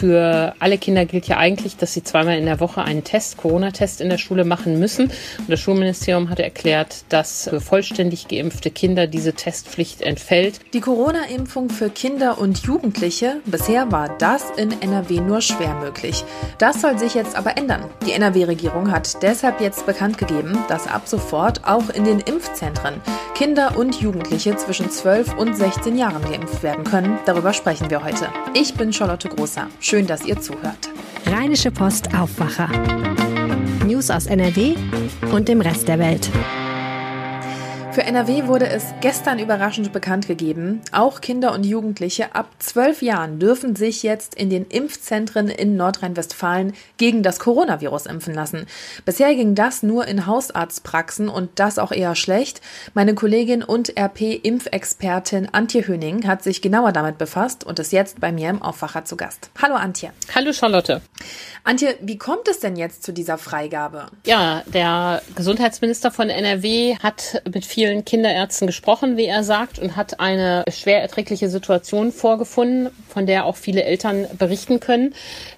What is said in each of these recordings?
Für alle Kinder gilt ja eigentlich, dass sie zweimal in der Woche einen Test, Corona-Test in der Schule machen müssen. Und das Schulministerium hat erklärt, dass für vollständig geimpfte Kinder diese Testpflicht entfällt. Die Corona-Impfung für Kinder und Jugendliche, bisher war das in NRW nur schwer möglich. Das soll sich jetzt aber ändern. Die NRW-Regierung hat deshalb jetzt bekannt gegeben, dass ab sofort auch in den Impfzentren Kinder und Jugendliche zwischen 12 und 16 Jahren geimpft werden können. Darüber sprechen wir heute. Ich bin Charlotte Großer. Schön, dass ihr zuhört. Rheinische Post Aufwacher. News aus NRW und dem Rest der Welt. Für NRW wurde es gestern überraschend bekannt gegeben, auch Kinder und Jugendliche ab zwölf Jahren dürfen sich jetzt in den Impfzentren in Nordrhein-Westfalen gegen das Coronavirus impfen lassen. Bisher ging das nur in Hausarztpraxen und das auch eher schlecht. Meine Kollegin und RP-Impfexpertin Antje Höning hat sich genauer damit befasst und ist jetzt bei mir im Aufwacher zu Gast. Hallo Antje. Hallo Charlotte. Antje, wie kommt es denn jetzt zu dieser Freigabe? Ja, der Gesundheitsminister von NRW hat mit vielen Kinderärzten gesprochen, wie er sagt, und hat eine schwer erträgliche Situation vorgefunden, von der auch viele Eltern berichten können.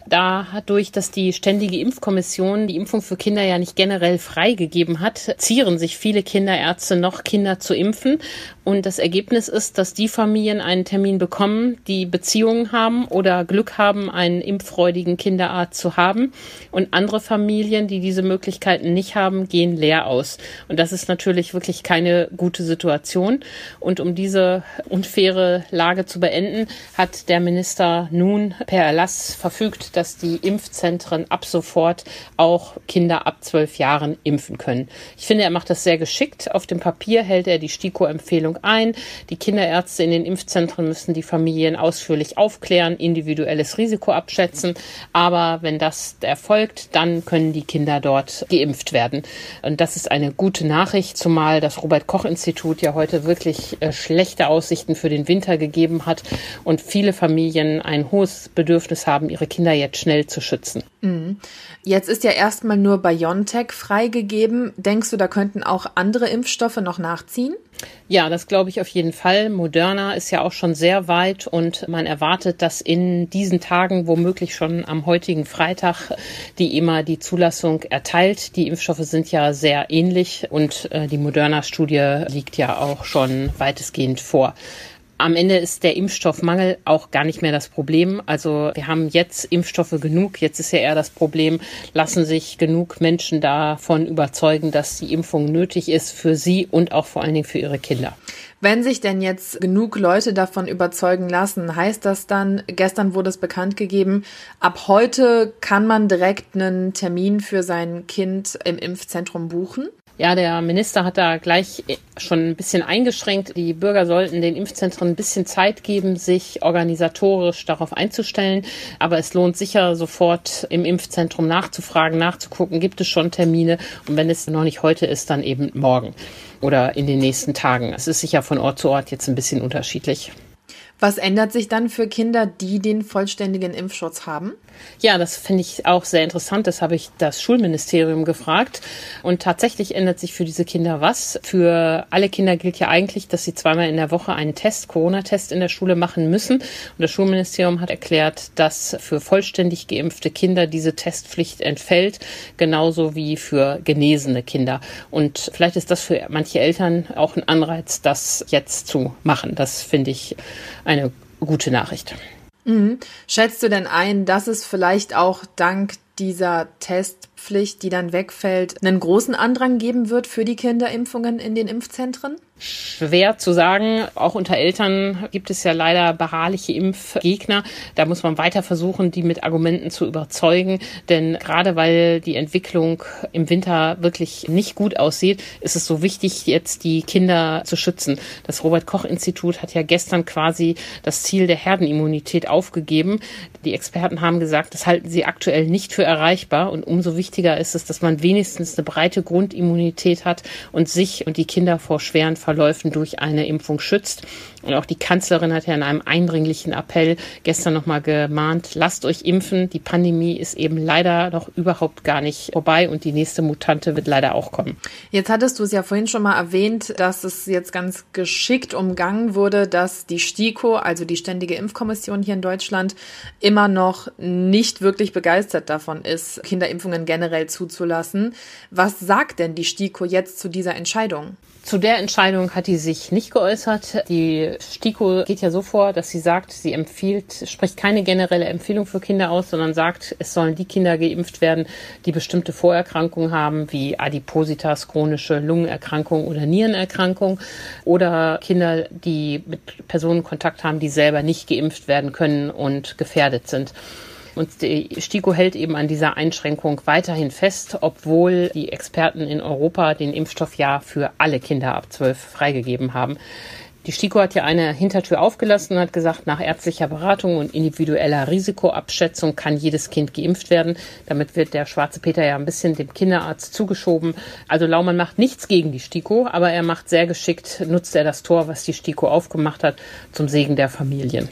Dadurch, dass die Ständige Impfkommission die Impfung für Kinder ja nicht generell freigegeben hat, zieren sich viele Kinderärzte noch, Kinder zu impfen. Und das Ergebnis ist, dass die Familien einen Termin bekommen, die Beziehungen haben oder Glück haben, einen impffreudigen Kinderarzt zu haben. Und andere Familien, die diese Möglichkeiten nicht haben, gehen leer aus. Und das ist natürlich wirklich keine gute Situation. Und um diese unfaire Lage zu beenden, hat der Minister nun per Erlass verfügt, dass die Impfzentren ab sofort auch Kinder ab zwölf Jahren impfen können. Ich finde, er macht das sehr geschickt. Auf dem Papier hält er die STIKO-Empfehlung ein. Die Kinderärzte in den Impfzentren müssen die Familien ausführlich aufklären, individuelles Risiko abschätzen. Aber wenn das erfolgt, dann können die Kinder dort geimpft werden. Und das ist eine gute Nachricht, zumal das Robert Koch Institut ja heute wirklich äh, schlechte Aussichten für den Winter gegeben hat und viele Familien ein hohes Bedürfnis haben, ihre Kinder jetzt schnell zu schützen. Mhm. Jetzt ist ja erstmal nur BioNTech freigegeben. Denkst du, da könnten auch andere Impfstoffe noch nachziehen? Ja, das glaube ich auf jeden Fall. Moderna ist ja auch schon sehr weit und man erwartet, dass in diesen Tagen womöglich schon am heutigen Freitag die EMA die Zulassung erteilt. Die Impfstoffe sind ja sehr ähnlich und äh, die Moderna-Studie liegt ja auch schon weitestgehend vor am Ende ist der Impfstoffmangel auch gar nicht mehr das Problem. Also wir haben jetzt Impfstoffe genug. Jetzt ist ja eher das Problem, lassen sich genug Menschen davon überzeugen, dass die Impfung nötig ist für sie und auch vor allen Dingen für ihre Kinder. Wenn sich denn jetzt genug Leute davon überzeugen lassen, heißt das dann, gestern wurde es bekannt gegeben, ab heute kann man direkt einen Termin für sein Kind im Impfzentrum buchen? Ja, der Minister hat da gleich schon ein bisschen eingeschränkt. Die Bürger sollten den Impfzentren ein bisschen Zeit geben, sich organisatorisch darauf einzustellen. Aber es lohnt sicher, sofort im Impfzentrum nachzufragen, nachzugucken, gibt es schon Termine. Und wenn es noch nicht heute ist, dann eben morgen oder in den nächsten Tagen. Es ist sicher von Ort zu Ort jetzt ein bisschen unterschiedlich. Was ändert sich dann für Kinder, die den vollständigen Impfschutz haben? Ja, das finde ich auch sehr interessant. Das habe ich das Schulministerium gefragt. Und tatsächlich ändert sich für diese Kinder was. Für alle Kinder gilt ja eigentlich, dass sie zweimal in der Woche einen Test, Corona-Test in der Schule machen müssen. Und das Schulministerium hat erklärt, dass für vollständig geimpfte Kinder diese Testpflicht entfällt, genauso wie für genesene Kinder. Und vielleicht ist das für manche Eltern auch ein Anreiz, das jetzt zu machen. Das finde ich eine gute Nachricht. Mhm. Schätzt du denn ein, dass es vielleicht auch dank dieser Testpflicht, die dann wegfällt, einen großen Andrang geben wird für die Kinderimpfungen in den Impfzentren? Schwer zu sagen. Auch unter Eltern gibt es ja leider beharrliche Impfgegner. Da muss man weiter versuchen, die mit Argumenten zu überzeugen. Denn gerade weil die Entwicklung im Winter wirklich nicht gut aussieht, ist es so wichtig, jetzt die Kinder zu schützen. Das Robert Koch Institut hat ja gestern quasi das Ziel der Herdenimmunität aufgegeben. Die Experten haben gesagt, das halten sie aktuell nicht für erreichbar. Und umso wichtiger ist es, dass man wenigstens eine breite Grundimmunität hat und sich und die Kinder vor schweren Verläufen durch eine Impfung schützt. Und auch die Kanzlerin hat ja in einem eindringlichen Appell gestern nochmal gemahnt, lasst euch impfen. Die Pandemie ist eben leider noch überhaupt gar nicht vorbei und die nächste Mutante wird leider auch kommen. Jetzt hattest du es ja vorhin schon mal erwähnt, dass es jetzt ganz geschickt umgangen wurde, dass die STIKO, also die Ständige Impfkommission hier in Deutschland, immer noch nicht wirklich begeistert davon ist, Kinderimpfungen generell zuzulassen. Was sagt denn die STIKO jetzt zu dieser Entscheidung? Zu der Entscheidung hat die sich nicht geäußert. Die STIKO geht ja so vor, dass sie sagt, sie empfiehlt, spricht keine generelle Empfehlung für Kinder aus, sondern sagt, es sollen die Kinder geimpft werden, die bestimmte Vorerkrankungen haben, wie Adipositas, chronische Lungenerkrankung oder Nierenerkrankung oder Kinder, die mit Personen Kontakt haben, die selber nicht geimpft werden können und gefährdet sind. Und die STIKO hält eben an dieser Einschränkung weiterhin fest, obwohl die Experten in Europa den Impfstoff ja für alle Kinder ab 12 freigegeben haben. Die STIKO hat ja eine Hintertür aufgelassen und hat gesagt, nach ärztlicher Beratung und individueller Risikoabschätzung kann jedes Kind geimpft werden. Damit wird der schwarze Peter ja ein bisschen dem Kinderarzt zugeschoben. Also Laumann macht nichts gegen die STIKO, aber er macht sehr geschickt, nutzt er das Tor, was die STIKO aufgemacht hat, zum Segen der Familien.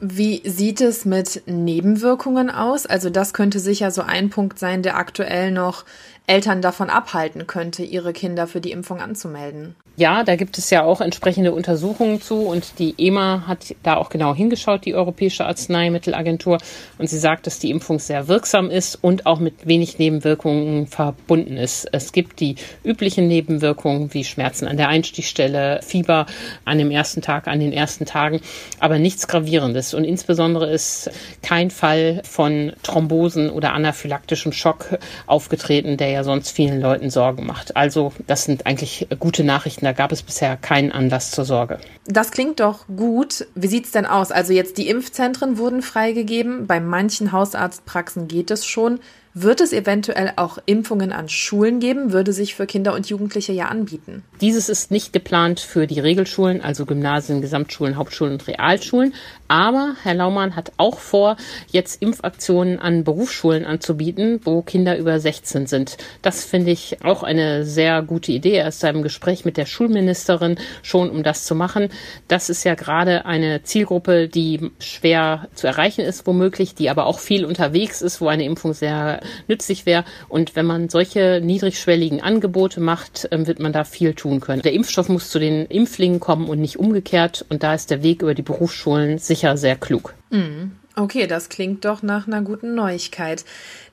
Wie sieht es mit Nebenwirkungen aus? Also das könnte sicher so ein Punkt sein, der aktuell noch Eltern davon abhalten könnte, ihre Kinder für die Impfung anzumelden. Ja, da gibt es ja auch entsprechende Untersuchungen zu und die EMA hat da auch genau hingeschaut, die Europäische Arzneimittelagentur, und sie sagt, dass die Impfung sehr wirksam ist und auch mit wenig Nebenwirkungen verbunden ist. Es gibt die üblichen Nebenwirkungen wie Schmerzen an der Einstichstelle, Fieber an dem ersten Tag, an den ersten Tagen, aber nichts Gravierendes und insbesondere ist kein Fall von Thrombosen oder anaphylaktischem Schock aufgetreten, der ja sonst vielen Leuten Sorgen macht. Also das sind eigentlich gute Nachrichten da gab es bisher keinen Anlass zur Sorge. Das klingt doch gut. Wie sieht es denn aus? Also jetzt die Impfzentren wurden freigegeben. Bei manchen Hausarztpraxen geht es schon. Wird es eventuell auch Impfungen an Schulen geben? Würde sich für Kinder und Jugendliche ja anbieten. Dieses ist nicht geplant für die Regelschulen, also Gymnasien, Gesamtschulen, Hauptschulen und Realschulen. Aber Herr Laumann hat auch vor, jetzt Impfaktionen an Berufsschulen anzubieten, wo Kinder über 16 sind. Das finde ich auch eine sehr gute Idee. Er ist im Gespräch mit der Schulministerin schon, um das zu machen. Das ist ja gerade eine Zielgruppe, die schwer zu erreichen ist, womöglich, die aber auch viel unterwegs ist, wo eine Impfung sehr nützlich wäre. Und wenn man solche niedrigschwelligen Angebote macht, ähm, wird man da viel tun können. Der Impfstoff muss zu den Impflingen kommen und nicht umgekehrt. Und da ist der Weg über die Berufsschulen sicher sehr klug. Mhm. Okay, das klingt doch nach einer guten Neuigkeit.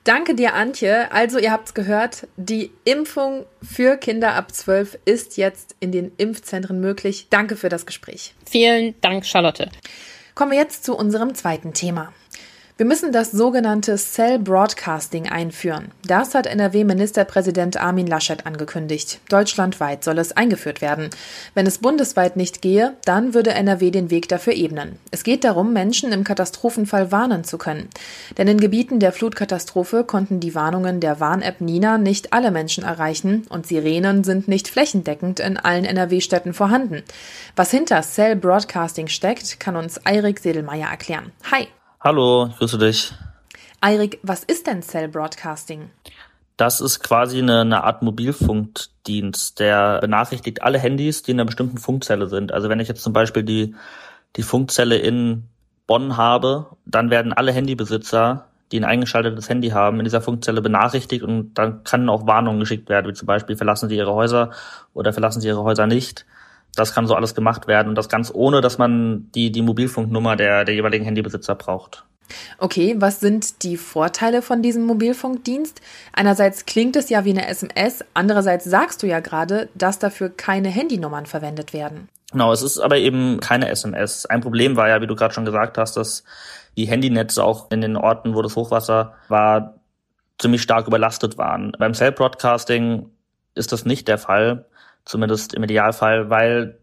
Danke dir, Antje. Also, ihr habt es gehört, die Impfung für Kinder ab 12 ist jetzt in den Impfzentren möglich. Danke für das Gespräch. Vielen Dank, Charlotte. Kommen wir jetzt zu unserem zweiten Thema. Wir müssen das sogenannte Cell Broadcasting einführen. Das hat NRW-Ministerpräsident Armin Laschet angekündigt. Deutschlandweit soll es eingeführt werden. Wenn es bundesweit nicht gehe, dann würde NRW den Weg dafür ebnen. Es geht darum, Menschen im Katastrophenfall warnen zu können. Denn in Gebieten der Flutkatastrophe konnten die Warnungen der Warn-App Nina nicht alle Menschen erreichen und Sirenen sind nicht flächendeckend in allen NRW-Städten vorhanden. Was hinter Cell Broadcasting steckt, kann uns Eirik Sedelmeier erklären. Hi! Hallo, ich grüße dich. Eirik, was ist denn Cell Broadcasting? Das ist quasi eine, eine Art Mobilfunkdienst, der benachrichtigt alle Handys, die in einer bestimmten Funkzelle sind. Also wenn ich jetzt zum Beispiel die, die Funkzelle in Bonn habe, dann werden alle Handybesitzer, die ein eingeschaltetes Handy haben, in dieser Funkzelle benachrichtigt und dann kann auch Warnungen geschickt werden, wie zum Beispiel verlassen Sie Ihre Häuser oder verlassen Sie Ihre Häuser nicht. Das kann so alles gemacht werden und das ganz ohne, dass man die, die Mobilfunknummer der, der jeweiligen Handybesitzer braucht. Okay, was sind die Vorteile von diesem Mobilfunkdienst? Einerseits klingt es ja wie eine SMS, andererseits sagst du ja gerade, dass dafür keine Handynummern verwendet werden. Genau, es ist aber eben keine SMS. Ein Problem war ja, wie du gerade schon gesagt hast, dass die Handynetze auch in den Orten, wo das Hochwasser war, ziemlich stark überlastet waren. Beim Cell Broadcasting ist das nicht der Fall zumindest im Idealfall, weil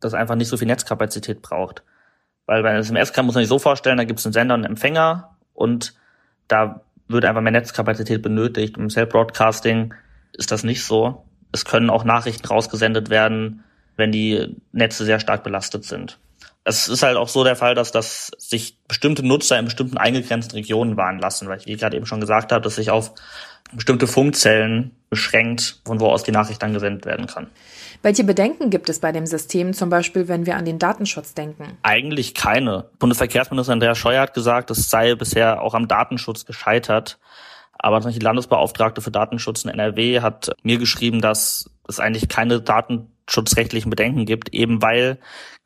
das einfach nicht so viel Netzkapazität braucht. Weil bei SMS kann muss man sich so vorstellen, da gibt es einen Sender und einen Empfänger und da wird einfach mehr Netzkapazität benötigt. Im Cell Broadcasting ist das nicht so. Es können auch Nachrichten rausgesendet werden, wenn die Netze sehr stark belastet sind. Es ist halt auch so der Fall, dass, dass sich bestimmte Nutzer in bestimmten eingegrenzten Regionen warnen lassen, weil ich, wie gerade eben schon gesagt habe, dass sich auf bestimmte Funkzellen beschränkt, von wo aus die Nachricht dann gesendet werden kann. Welche Bedenken gibt es bei dem System, zum Beispiel wenn wir an den Datenschutz denken? Eigentlich keine. Bundesverkehrsminister Andreas Scheuer hat gesagt, es sei bisher auch am Datenschutz gescheitert. Aber die Landesbeauftragte für Datenschutz in NRW hat mir geschrieben, dass es eigentlich keine datenschutzrechtlichen Bedenken gibt, eben weil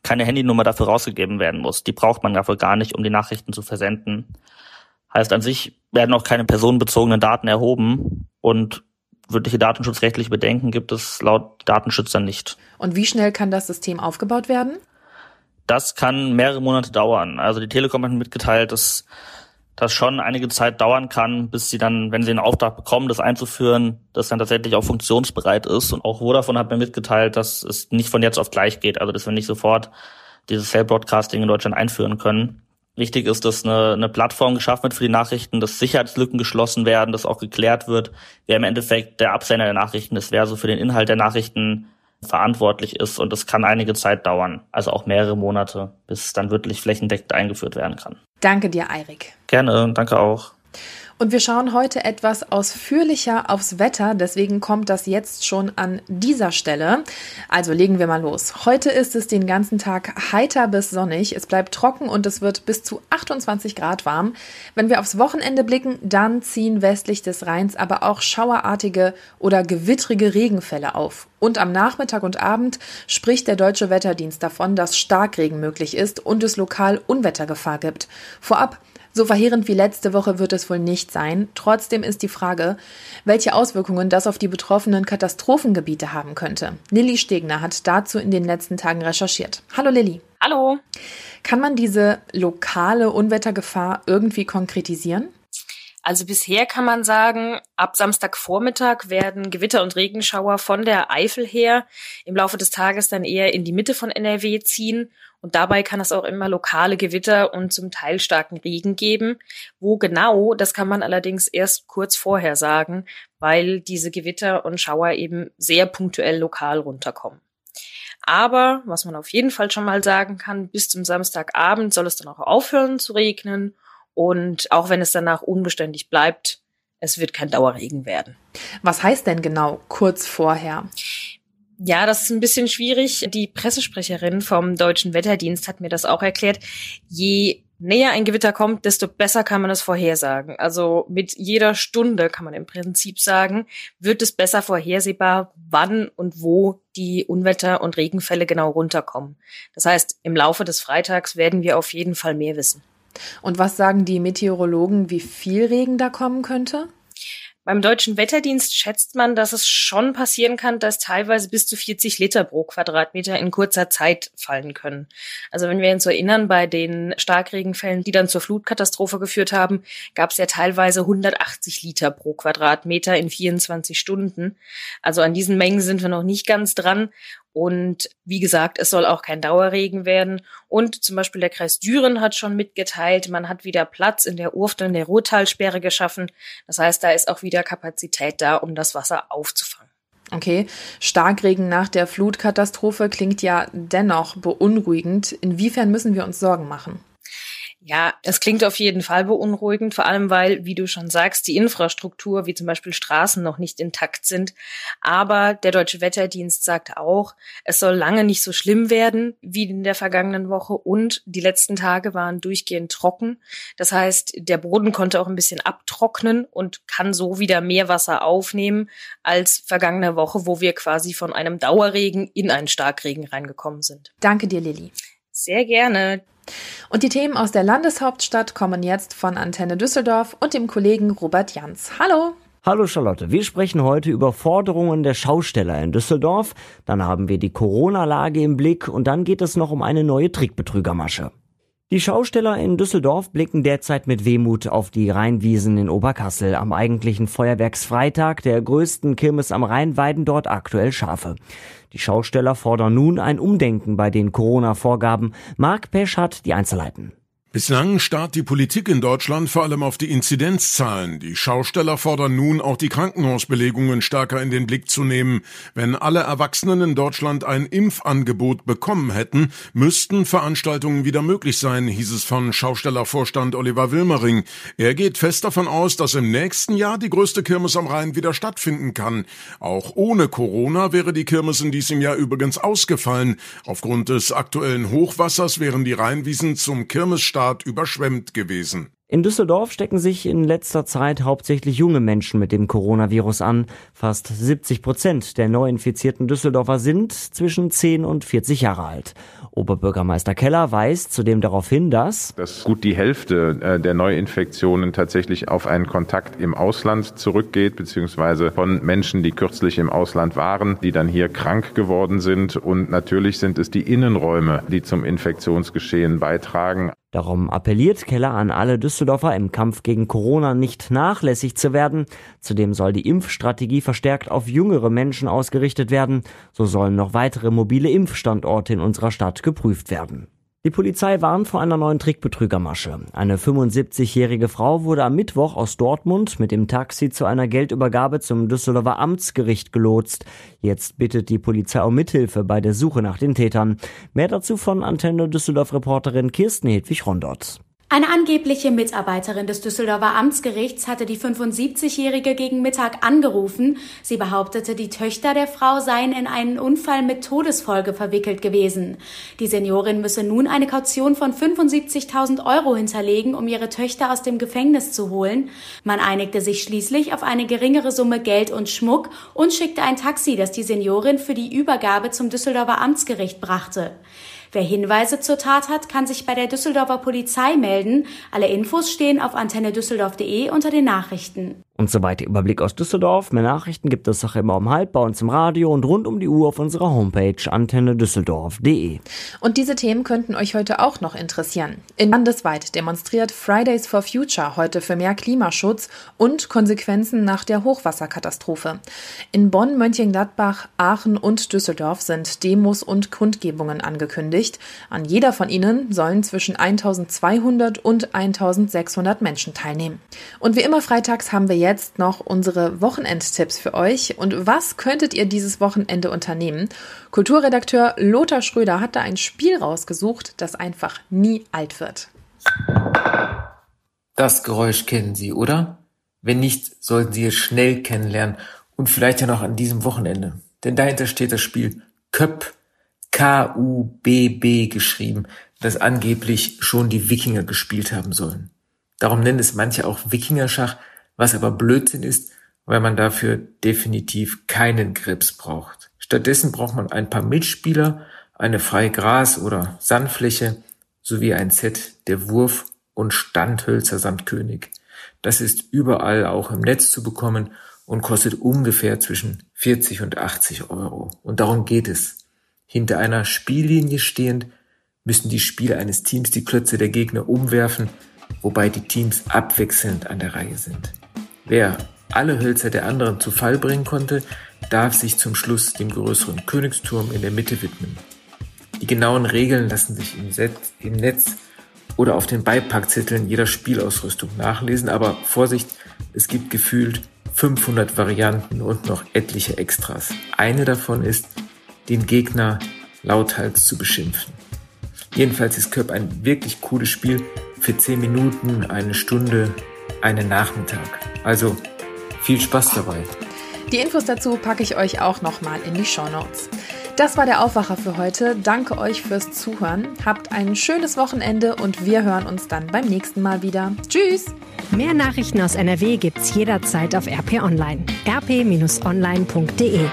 keine Handynummer dafür rausgegeben werden muss. Die braucht man dafür gar nicht, um die Nachrichten zu versenden. Heißt an sich werden auch keine personenbezogenen Daten erhoben und wirkliche datenschutzrechtliche Bedenken gibt es laut Datenschützern nicht. Und wie schnell kann das System aufgebaut werden? Das kann mehrere Monate dauern. Also die Telekom hat mitgeteilt, dass das schon einige Zeit dauern kann, bis sie dann, wenn sie einen Auftrag bekommen, das einzuführen, das dann tatsächlich auch funktionsbereit ist. Und auch Vodafone hat mir mitgeteilt, dass es nicht von jetzt auf gleich geht, also dass wir nicht sofort dieses Cell Broadcasting in Deutschland einführen können. Wichtig ist, dass eine, eine Plattform geschaffen wird für die Nachrichten, dass Sicherheitslücken geschlossen werden, dass auch geklärt wird, wer im Endeffekt der Absender der Nachrichten ist, wer so für den Inhalt der Nachrichten verantwortlich ist. Und das kann einige Zeit dauern, also auch mehrere Monate, bis es dann wirklich flächendeckend eingeführt werden kann. Danke dir, Eirik. Gerne, danke auch. Und wir schauen heute etwas ausführlicher aufs Wetter, deswegen kommt das jetzt schon an dieser Stelle. Also legen wir mal los. Heute ist es den ganzen Tag heiter bis sonnig. Es bleibt trocken und es wird bis zu 28 Grad warm. Wenn wir aufs Wochenende blicken, dann ziehen westlich des Rheins aber auch schauerartige oder gewittrige Regenfälle auf. Und am Nachmittag und Abend spricht der Deutsche Wetterdienst davon, dass Starkregen möglich ist und es lokal Unwettergefahr gibt. Vorab so verheerend wie letzte Woche wird es wohl nicht sein. Trotzdem ist die Frage, welche Auswirkungen das auf die betroffenen Katastrophengebiete haben könnte. Lilly Stegner hat dazu in den letzten Tagen recherchiert. Hallo Lilly. Hallo. Kann man diese lokale Unwettergefahr irgendwie konkretisieren? Also bisher kann man sagen, ab Samstagvormittag werden Gewitter und Regenschauer von der Eifel her im Laufe des Tages dann eher in die Mitte von NRW ziehen und dabei kann es auch immer lokale Gewitter und zum Teil starken Regen geben. Wo genau, das kann man allerdings erst kurz vorher sagen, weil diese Gewitter und Schauer eben sehr punktuell lokal runterkommen. Aber was man auf jeden Fall schon mal sagen kann, bis zum Samstagabend soll es dann auch aufhören zu regnen. Und auch wenn es danach unbeständig bleibt, es wird kein Dauerregen werden. Was heißt denn genau kurz vorher? Ja, das ist ein bisschen schwierig. Die Pressesprecherin vom Deutschen Wetterdienst hat mir das auch erklärt. Je näher ein Gewitter kommt, desto besser kann man es vorhersagen. Also mit jeder Stunde kann man im Prinzip sagen, wird es besser vorhersehbar, wann und wo die Unwetter- und Regenfälle genau runterkommen. Das heißt, im Laufe des Freitags werden wir auf jeden Fall mehr wissen. Und was sagen die Meteorologen, wie viel Regen da kommen könnte? Beim deutschen Wetterdienst schätzt man, dass es schon passieren kann, dass teilweise bis zu 40 Liter pro Quadratmeter in kurzer Zeit fallen können. Also wenn wir uns erinnern, bei den Starkregenfällen, die dann zur Flutkatastrophe geführt haben, gab es ja teilweise 180 Liter pro Quadratmeter in 24 Stunden. Also an diesen Mengen sind wir noch nicht ganz dran. Und wie gesagt, es soll auch kein Dauerregen werden. Und zum Beispiel der Kreis Düren hat schon mitgeteilt, man hat wieder Platz in der Urft und der Ruhrtalsperre geschaffen. Das heißt, da ist auch wieder Kapazität da, um das Wasser aufzufangen. Okay, Starkregen nach der Flutkatastrophe klingt ja dennoch beunruhigend. Inwiefern müssen wir uns Sorgen machen? Ja, es klingt auf jeden Fall beunruhigend, vor allem weil, wie du schon sagst, die Infrastruktur, wie zum Beispiel Straßen, noch nicht intakt sind. Aber der Deutsche Wetterdienst sagt auch, es soll lange nicht so schlimm werden wie in der vergangenen Woche und die letzten Tage waren durchgehend trocken. Das heißt, der Boden konnte auch ein bisschen abtrocknen und kann so wieder mehr Wasser aufnehmen als vergangene Woche, wo wir quasi von einem Dauerregen in einen Starkregen reingekommen sind. Danke dir, Lilly. Sehr gerne. Und die Themen aus der Landeshauptstadt kommen jetzt von Antenne Düsseldorf und dem Kollegen Robert Jans. Hallo! Hallo Charlotte, wir sprechen heute über Forderungen der Schausteller in Düsseldorf, dann haben wir die Corona-Lage im Blick und dann geht es noch um eine neue Trickbetrügermasche. Die Schausteller in Düsseldorf blicken derzeit mit Wehmut auf die Rheinwiesen in Oberkassel. Am eigentlichen Feuerwerksfreitag der größten Kirmes am Rhein weiden dort aktuell Schafe. Die Schausteller fordern nun ein Umdenken bei den Corona-Vorgaben. Marc Pesch hat die Einzelheiten. Bislang starrt die Politik in Deutschland vor allem auf die Inzidenzzahlen. Die Schausteller fordern nun auch die Krankenhausbelegungen stärker in den Blick zu nehmen. Wenn alle Erwachsenen in Deutschland ein Impfangebot bekommen hätten, müssten Veranstaltungen wieder möglich sein, hieß es von Schaustellervorstand Oliver Wilmering. Er geht fest davon aus, dass im nächsten Jahr die größte Kirmes am Rhein wieder stattfinden kann. Auch ohne Corona wäre die Kirmes in diesem Jahr übrigens ausgefallen. Aufgrund des aktuellen Hochwassers wären die Rheinwiesen zum Kirmesstart Stadt überschwemmt gewesen. In Düsseldorf stecken sich in letzter Zeit hauptsächlich junge Menschen mit dem Coronavirus an. Fast 70 Prozent der neu infizierten Düsseldorfer sind zwischen 10 und 40 Jahre alt. Oberbürgermeister Keller weist zudem darauf hin, dass, dass gut die Hälfte äh, der Neuinfektionen tatsächlich auf einen Kontakt im Ausland zurückgeht, beziehungsweise von Menschen, die kürzlich im Ausland waren, die dann hier krank geworden sind. Und natürlich sind es die Innenräume, die zum Infektionsgeschehen beitragen. Darum appelliert Keller an alle Düsseldorfer im Kampf gegen Corona nicht nachlässig zu werden. Zudem soll die Impfstrategie verstärkt auf jüngere Menschen ausgerichtet werden. So sollen noch weitere mobile Impfstandorte in unserer Stadt geprüft werden. Die Polizei warnt vor einer neuen Trickbetrügermasche. Eine 75-jährige Frau wurde am Mittwoch aus Dortmund mit dem Taxi zu einer Geldübergabe zum Düsseldorfer Amtsgericht gelotst. Jetzt bittet die Polizei um Mithilfe bei der Suche nach den Tätern. Mehr dazu von Antenne Düsseldorf Reporterin Kirsten Hedwig Rondott. Eine angebliche Mitarbeiterin des Düsseldorfer Amtsgerichts hatte die 75-Jährige gegen Mittag angerufen. Sie behauptete, die Töchter der Frau seien in einen Unfall mit Todesfolge verwickelt gewesen. Die Seniorin müsse nun eine Kaution von 75.000 Euro hinterlegen, um ihre Töchter aus dem Gefängnis zu holen. Man einigte sich schließlich auf eine geringere Summe Geld und Schmuck und schickte ein Taxi, das die Seniorin für die Übergabe zum Düsseldorfer Amtsgericht brachte. Wer Hinweise zur Tat hat, kann sich bei der Düsseldorfer Polizei melden. Alle Infos stehen auf antennedüsseldorf.de unter den Nachrichten. Und soweit der Überblick aus Düsseldorf. Mehr Nachrichten gibt es auch immer um halb bei uns im Radio und rund um die Uhr auf unserer Homepage antennedüsseldorf.de. Und diese Themen könnten euch heute auch noch interessieren. In landesweit demonstriert Fridays for Future heute für mehr Klimaschutz und Konsequenzen nach der Hochwasserkatastrophe. In Bonn, Mönchengladbach, Aachen und Düsseldorf sind Demos und Kundgebungen angekündigt. An jeder von ihnen sollen zwischen 1200 und 1600 Menschen teilnehmen. Und wie immer freitags haben wir jetzt jetzt noch unsere Wochenendtipps für euch. Und was könntet ihr dieses Wochenende unternehmen? Kulturredakteur Lothar Schröder hat da ein Spiel rausgesucht, das einfach nie alt wird. Das Geräusch kennen Sie, oder? Wenn nicht, sollten Sie es schnell kennenlernen und vielleicht ja noch an diesem Wochenende. Denn dahinter steht das Spiel Köpp, K-U-B-B geschrieben, das angeblich schon die Wikinger gespielt haben sollen. Darum nennen es manche auch Wikingerschach, was aber Blödsinn ist, weil man dafür definitiv keinen Grips braucht. Stattdessen braucht man ein paar Mitspieler, eine freie Gras- oder Sandfläche sowie ein Set der Wurf- und Standhölzer samt König. Das ist überall auch im Netz zu bekommen und kostet ungefähr zwischen 40 und 80 Euro. Und darum geht es. Hinter einer Spiellinie stehend müssen die Spieler eines Teams die Klötze der Gegner umwerfen, wobei die Teams abwechselnd an der Reihe sind. Wer alle Hölzer der anderen zu Fall bringen konnte, darf sich zum Schluss dem größeren Königsturm in der Mitte widmen. Die genauen Regeln lassen sich im, Set, im Netz oder auf den Beipackzetteln jeder Spielausrüstung nachlesen, aber Vorsicht, es gibt gefühlt 500 Varianten und noch etliche Extras. Eine davon ist, den Gegner lauthals zu beschimpfen. Jedenfalls ist Köp ein wirklich cooles Spiel für 10 Minuten, eine Stunde, einen Nachmittag. Also viel Spaß dabei. Die Infos dazu packe ich euch auch nochmal in die Show Notes. Das war der Aufwacher für heute. Danke euch fürs Zuhören. Habt ein schönes Wochenende und wir hören uns dann beim nächsten Mal wieder. Tschüss! Mehr Nachrichten aus NRW gibt's jederzeit auf RP Online. rp-online.de